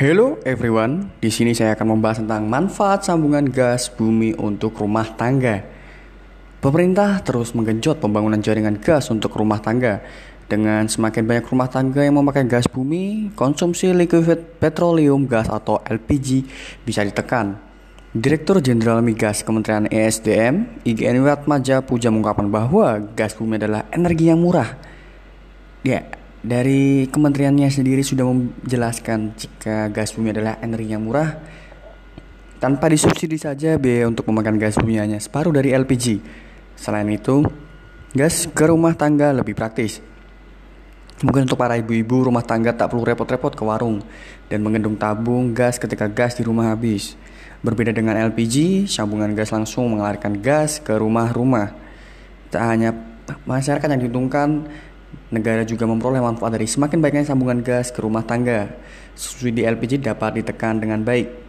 Hello everyone, di sini saya akan membahas tentang manfaat sambungan gas bumi untuk rumah tangga. Pemerintah terus menggenjot pembangunan jaringan gas untuk rumah tangga. Dengan semakin banyak rumah tangga yang memakai gas bumi, konsumsi liquid petroleum gas atau LPG bisa ditekan. Direktur Jenderal Migas Kementerian ESDM, IGN Watmaja Puja mengungkapkan bahwa gas bumi adalah energi yang murah. Ya, dari kementeriannya sendiri sudah menjelaskan jika gas bumi adalah energi yang murah tanpa disubsidi saja biaya untuk memakan gas bumi hanya separuh dari LPG. Selain itu, gas ke rumah tangga lebih praktis. Mungkin untuk para ibu-ibu rumah tangga tak perlu repot-repot ke warung dan mengendung tabung gas ketika gas di rumah habis. Berbeda dengan LPG, sambungan gas langsung mengalirkan gas ke rumah-rumah. Tak hanya masyarakat yang diuntungkan, negara juga memperoleh manfaat dari semakin banyaknya sambungan gas ke rumah tangga. Subsidi LPG dapat ditekan dengan baik.